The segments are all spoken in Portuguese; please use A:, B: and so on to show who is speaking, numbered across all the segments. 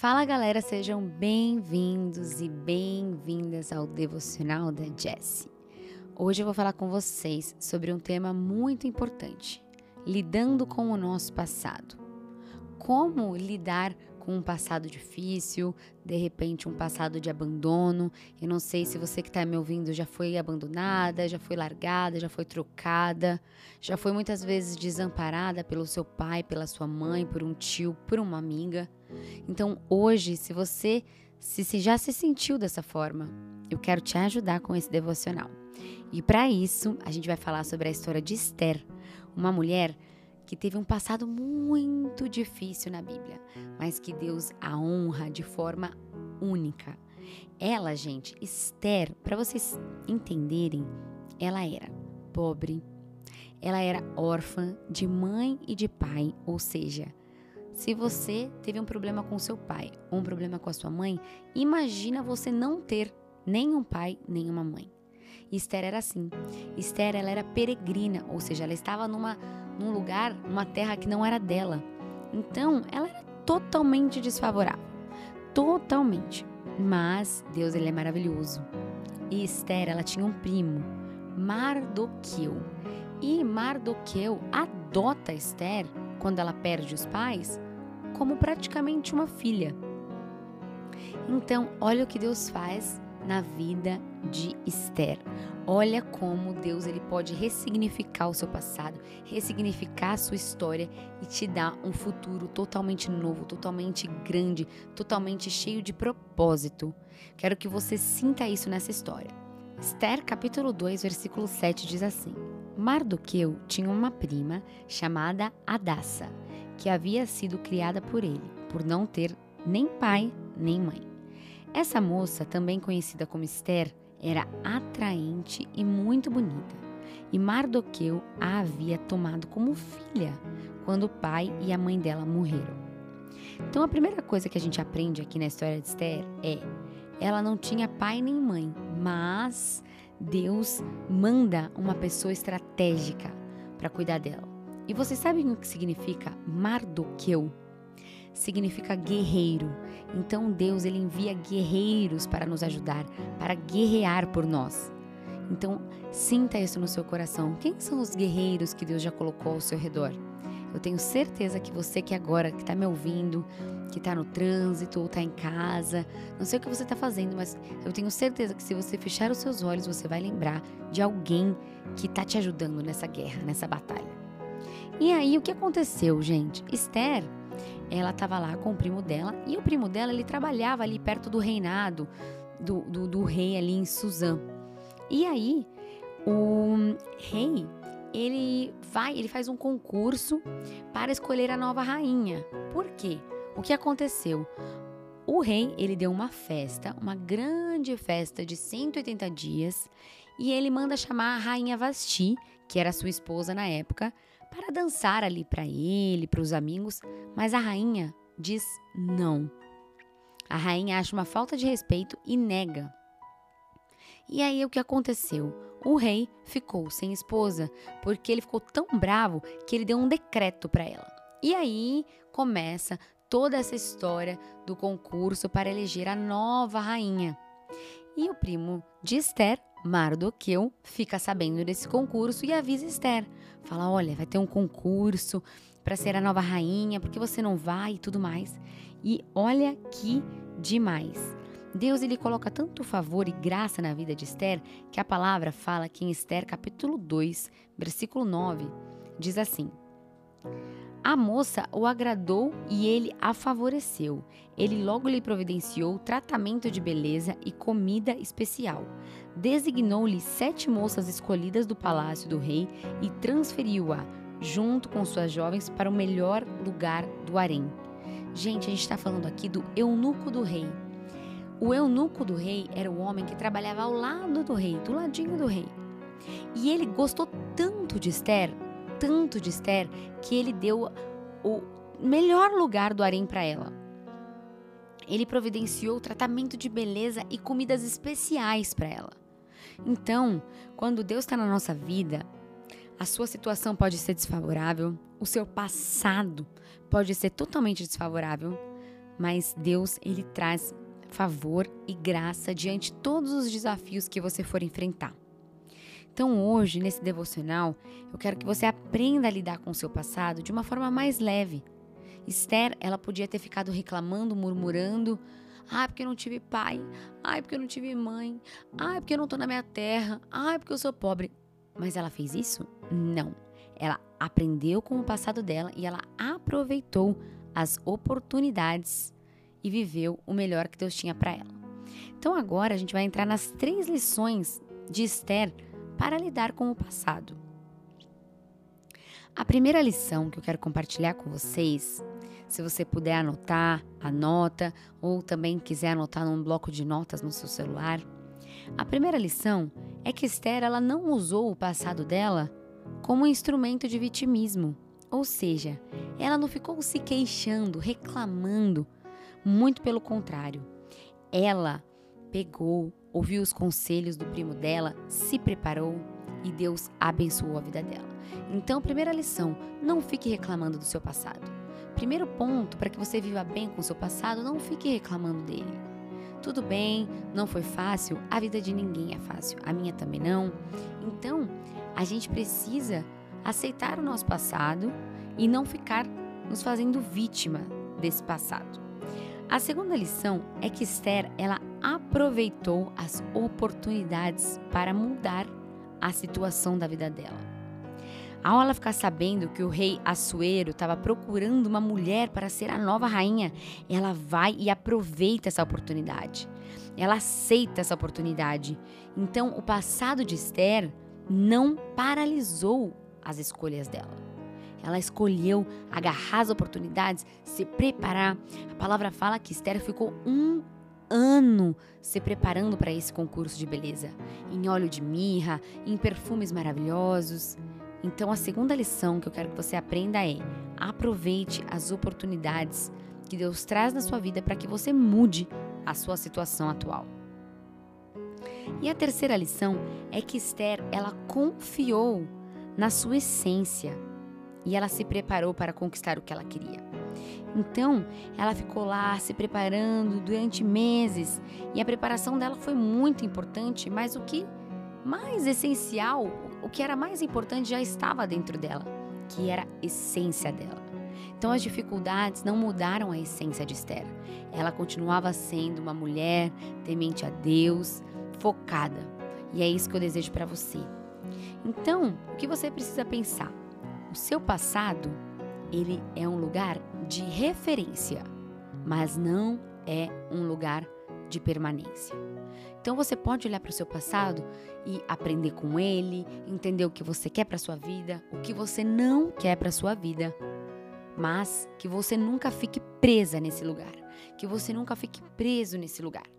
A: Fala galera, sejam bem-vindos e bem-vindas ao devocional da Jessie. Hoje eu vou falar com vocês sobre um tema muito importante: lidando com o nosso passado. Como lidar com um passado difícil, de repente um passado de abandono. Eu não sei se você que está me ouvindo já foi abandonada, já foi largada, já foi trocada, já foi muitas vezes desamparada pelo seu pai, pela sua mãe, por um tio, por uma amiga. Então hoje, se você se, se já se sentiu dessa forma, eu quero te ajudar com esse devocional. E para isso, a gente vai falar sobre a história de Esther, uma mulher que teve um passado muito difícil na Bíblia, mas que Deus a honra de forma única. Ela, gente, Esther, para vocês entenderem, ela era pobre, ela era órfã de mãe e de pai, ou seja, se você teve um problema com seu pai ou um problema com a sua mãe, imagina você não ter nem um pai nem uma mãe. Esther era assim. Esther ela era peregrina, ou seja, ela estava numa num lugar, numa terra que não era dela. Então, ela era totalmente desfavorável. Totalmente. Mas Deus ele é maravilhoso. E Esther, ela tinha um primo, Mardoqueu. E Mardoqueu adota Esther, quando ela perde os pais, como praticamente uma filha. Então, olha o que Deus faz na vida de Esther. Olha como Deus ele pode ressignificar o seu passado, ressignificar a sua história e te dar um futuro totalmente novo, totalmente grande, totalmente cheio de propósito. Quero que você sinta isso nessa história. Esther capítulo 2, versículo 7 diz assim: Mardoqueu tinha uma prima chamada Adassa, que havia sido criada por ele, por não ter nem pai nem mãe. Essa moça, também conhecida como Esther, era atraente e muito bonita, e Mardoqueu a havia tomado como filha quando o pai e a mãe dela morreram. Então a primeira coisa que a gente aprende aqui na história de Esther é: ela não tinha pai nem mãe, mas Deus manda uma pessoa estratégica para cuidar dela. E vocês sabem o que significa Mardoqueu? Significa guerreiro. Então Deus ele envia guerreiros para nos ajudar, para guerrear por nós. Então sinta isso no seu coração. Quem são os guerreiros que Deus já colocou ao seu redor? Eu tenho certeza que você que agora que está me ouvindo, que está no trânsito ou está em casa, não sei o que você está fazendo, mas eu tenho certeza que se você fechar os seus olhos, você vai lembrar de alguém que está te ajudando nessa guerra, nessa batalha. E aí o que aconteceu, gente? Esther ela estava lá com o primo dela e o primo dela ele trabalhava ali perto do reinado do, do, do rei ali em Suzã. E aí o rei ele vai, ele faz um concurso para escolher a nova rainha. Por quê? O que aconteceu? O rei, ele deu uma festa, uma grande festa de 180 dias, e ele manda chamar a rainha Vasti, que era sua esposa na época, para dançar ali para ele, para os amigos, mas a rainha diz não. A rainha acha uma falta de respeito e nega. E aí o que aconteceu? O rei ficou sem esposa, porque ele ficou tão bravo que ele deu um decreto para ela. E aí começa toda essa história do concurso para eleger a nova rainha. E o primo de Esther Mardoqueu fica sabendo desse concurso e avisa Esther. Fala: olha, vai ter um concurso para ser a nova rainha, porque você não vai e tudo mais. E olha que demais. Deus ele coloca tanto favor e graça na vida de Esther que a palavra fala que em Esther capítulo 2, versículo 9, diz assim: a moça o agradou e ele a favoreceu. Ele logo lhe providenciou tratamento de beleza e comida especial. Designou-lhe sete moças escolhidas do palácio do rei e transferiu-a, junto com suas jovens, para o melhor lugar do harém. Gente, a gente está falando aqui do eunuco do rei. O eunuco do rei era o homem que trabalhava ao lado do rei, do ladinho do rei. E ele gostou tanto de Esther tanto de Esther que ele deu o melhor lugar do harém para ela. Ele providenciou tratamento de beleza e comidas especiais para ela. Então, quando Deus está na nossa vida, a sua situação pode ser desfavorável, o seu passado pode ser totalmente desfavorável, mas Deus ele traz favor e graça diante de todos os desafios que você for enfrentar. Então, hoje, nesse devocional, eu quero que você aprenda a lidar com o seu passado de uma forma mais leve. Esther, ela podia ter ficado reclamando, murmurando, ah, porque eu não tive pai. Ah, porque eu não tive mãe. Ah, porque eu não tô na minha terra. Ah, porque eu sou pobre. Mas ela fez isso? Não. Ela aprendeu com o passado dela e ela aproveitou as oportunidades e viveu o melhor que Deus tinha para ela. Então agora a gente vai entrar nas três lições de Esther para lidar com o passado. A primeira lição que eu quero compartilhar com vocês se você puder anotar, anota, ou também quiser anotar num bloco de notas no seu celular. A primeira lição é que Esther ela não usou o passado dela como um instrumento de vitimismo, ou seja, ela não ficou se queixando, reclamando, muito pelo contrário. Ela pegou, ouviu os conselhos do primo dela, se preparou e Deus abençoou a vida dela. Então, primeira lição: não fique reclamando do seu passado. Primeiro ponto para que você viva bem com o seu passado, não fique reclamando dele. Tudo bem, não foi fácil, a vida de ninguém é fácil, a minha também não. Então, a gente precisa aceitar o nosso passado e não ficar nos fazendo vítima desse passado. A segunda lição é que Esther, ela aproveitou as oportunidades para mudar a situação da vida dela. Ao ela ficar sabendo que o rei Assuero estava procurando uma mulher para ser a nova rainha, ela vai e aproveita essa oportunidade. Ela aceita essa oportunidade. Então, o passado de Esther não paralisou as escolhas dela. Ela escolheu agarrar as oportunidades, se preparar. A palavra fala que Esther ficou um ano se preparando para esse concurso de beleza, em óleo de mirra, em perfumes maravilhosos. Então, a segunda lição que eu quero que você aprenda é: aproveite as oportunidades que Deus traz na sua vida para que você mude a sua situação atual. E a terceira lição é que Esther, ela confiou na sua essência e ela se preparou para conquistar o que ela queria. Então, ela ficou lá se preparando durante meses e a preparação dela foi muito importante, mas o que mais essencial, o que era mais importante já estava dentro dela, que era a essência dela. Então as dificuldades não mudaram a essência de Esther. Ela continuava sendo uma mulher temente a Deus, focada. E é isso que eu desejo para você. Então, o que você precisa pensar? O seu passado, ele é um lugar de referência, mas não é um lugar de permanência. Então você pode olhar para o seu passado e aprender com ele, entender o que você quer para sua vida, o que você não quer para sua vida, mas que você nunca fique presa nesse lugar, que você nunca fique preso nesse lugar.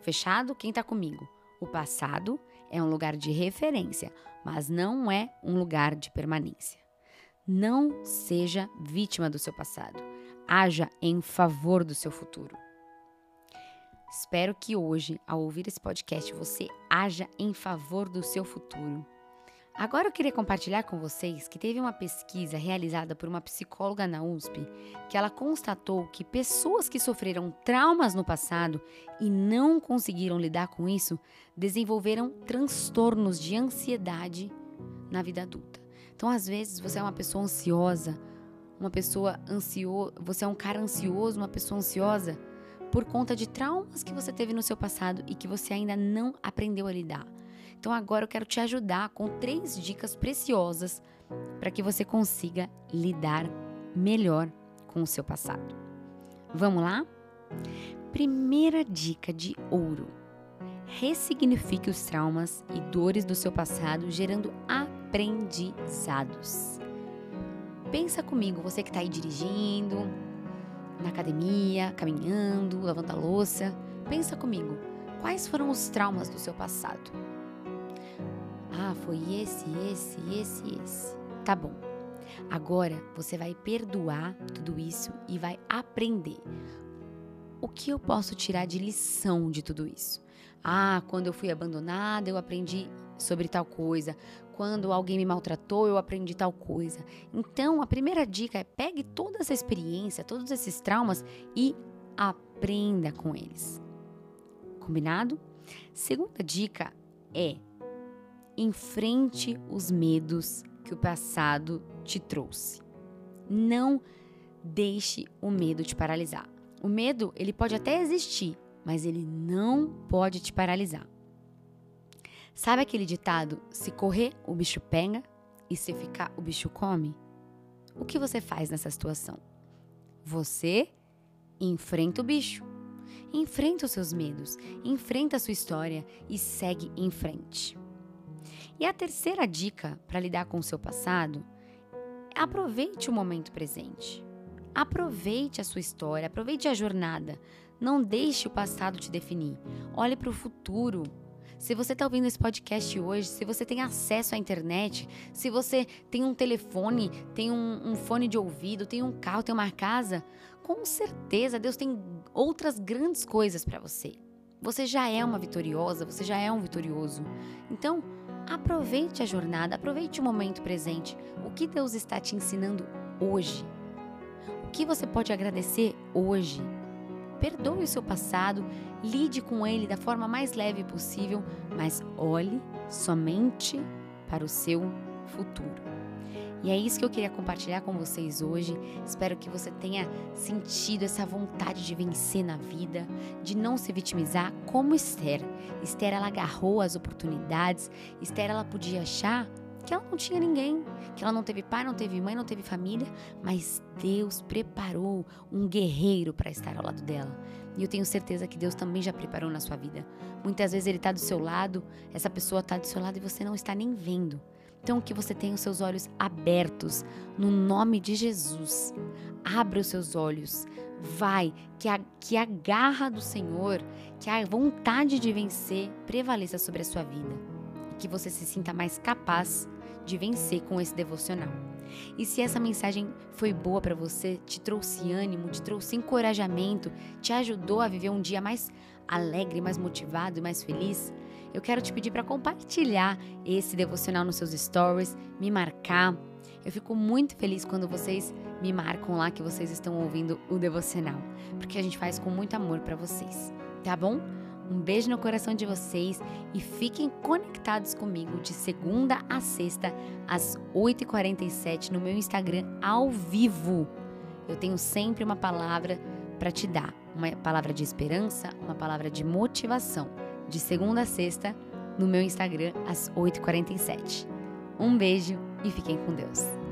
A: Fechado? Quem está comigo? O passado é um lugar de referência, mas não é um lugar de permanência. Não seja vítima do seu passado. Haja em favor do seu futuro. Espero que hoje, ao ouvir esse podcast, você haja em favor do seu futuro. Agora eu queria compartilhar com vocês que teve uma pesquisa realizada por uma psicóloga na USP que ela constatou que pessoas que sofreram traumas no passado e não conseguiram lidar com isso desenvolveram transtornos de ansiedade na vida adulta. Então, às vezes, você é uma pessoa ansiosa, uma pessoa ansiosa, você é um cara ansioso, uma pessoa ansiosa por conta de traumas que você teve no seu passado e que você ainda não aprendeu a lidar. Então agora eu quero te ajudar com três dicas preciosas para que você consiga lidar melhor com o seu passado. Vamos lá? Primeira dica de ouro: ressignifique os traumas e dores do seu passado, gerando aprendizados. Pensa comigo, você que está aí dirigindo, na academia, caminhando, lavando a louça. Pensa comigo, quais foram os traumas do seu passado? Ah, foi esse, esse, esse, esse. Tá bom. Agora você vai perdoar tudo isso e vai aprender. O que eu posso tirar de lição de tudo isso? Ah, quando eu fui abandonada, eu aprendi sobre tal coisa. Quando alguém me maltratou, eu aprendi tal coisa. Então, a primeira dica é pegue toda essa experiência, todos esses traumas e aprenda com eles. Combinado? Segunda dica é enfrente os medos que o passado te trouxe. Não deixe o medo te paralisar. O medo, ele pode até existir, mas ele não pode te paralisar. Sabe aquele ditado: se correr, o bicho pega e se ficar, o bicho come? O que você faz nessa situação? Você enfrenta o bicho. Enfrenta os seus medos, enfrenta a sua história e segue em frente. E a terceira dica para lidar com o seu passado aproveite o momento presente. Aproveite a sua história, aproveite a jornada. Não deixe o passado te definir. Olhe para o futuro. Se você está ouvindo esse podcast hoje, se você tem acesso à internet, se você tem um telefone, tem um, um fone de ouvido, tem um carro, tem uma casa, com certeza Deus tem outras grandes coisas para você. Você já é uma vitoriosa, você já é um vitorioso. Então, aproveite a jornada, aproveite o momento presente. O que Deus está te ensinando hoje? O que você pode agradecer hoje? Perdoe o seu passado, lide com ele da forma mais leve possível, mas olhe somente para o seu futuro. E é isso que eu queria compartilhar com vocês hoje. Espero que você tenha sentido essa vontade de vencer na vida, de não se vitimizar, como Esther. Esther ela agarrou as oportunidades. Esther ela podia achar que ela não tinha ninguém, que ela não teve pai, não teve mãe, não teve família, mas Deus preparou um guerreiro para estar ao lado dela. E eu tenho certeza que Deus também já preparou na sua vida. Muitas vezes Ele está do seu lado, essa pessoa está do seu lado e você não está nem vendo. Então, que você tenha os seus olhos abertos no nome de Jesus. Abra os seus olhos. Vai, que a, que a garra do Senhor, que a vontade de vencer prevaleça sobre a sua vida. E que você se sinta mais capaz de vencer com esse devocional. E se essa mensagem foi boa para você, te trouxe ânimo, te trouxe encorajamento, te ajudou a viver um dia mais alegre, mais motivado e mais feliz, eu quero te pedir para compartilhar esse devocional nos seus stories, me marcar. Eu fico muito feliz quando vocês me marcam lá que vocês estão ouvindo o devocional, porque a gente faz com muito amor para vocês, tá bom? Um beijo no coração de vocês e fiquem conectados comigo de segunda a sexta, às 8h47, no meu Instagram ao vivo. Eu tenho sempre uma palavra para te dar, uma palavra de esperança, uma palavra de motivação de segunda a sexta, no meu Instagram, às 8h47. Um beijo e fiquem com Deus.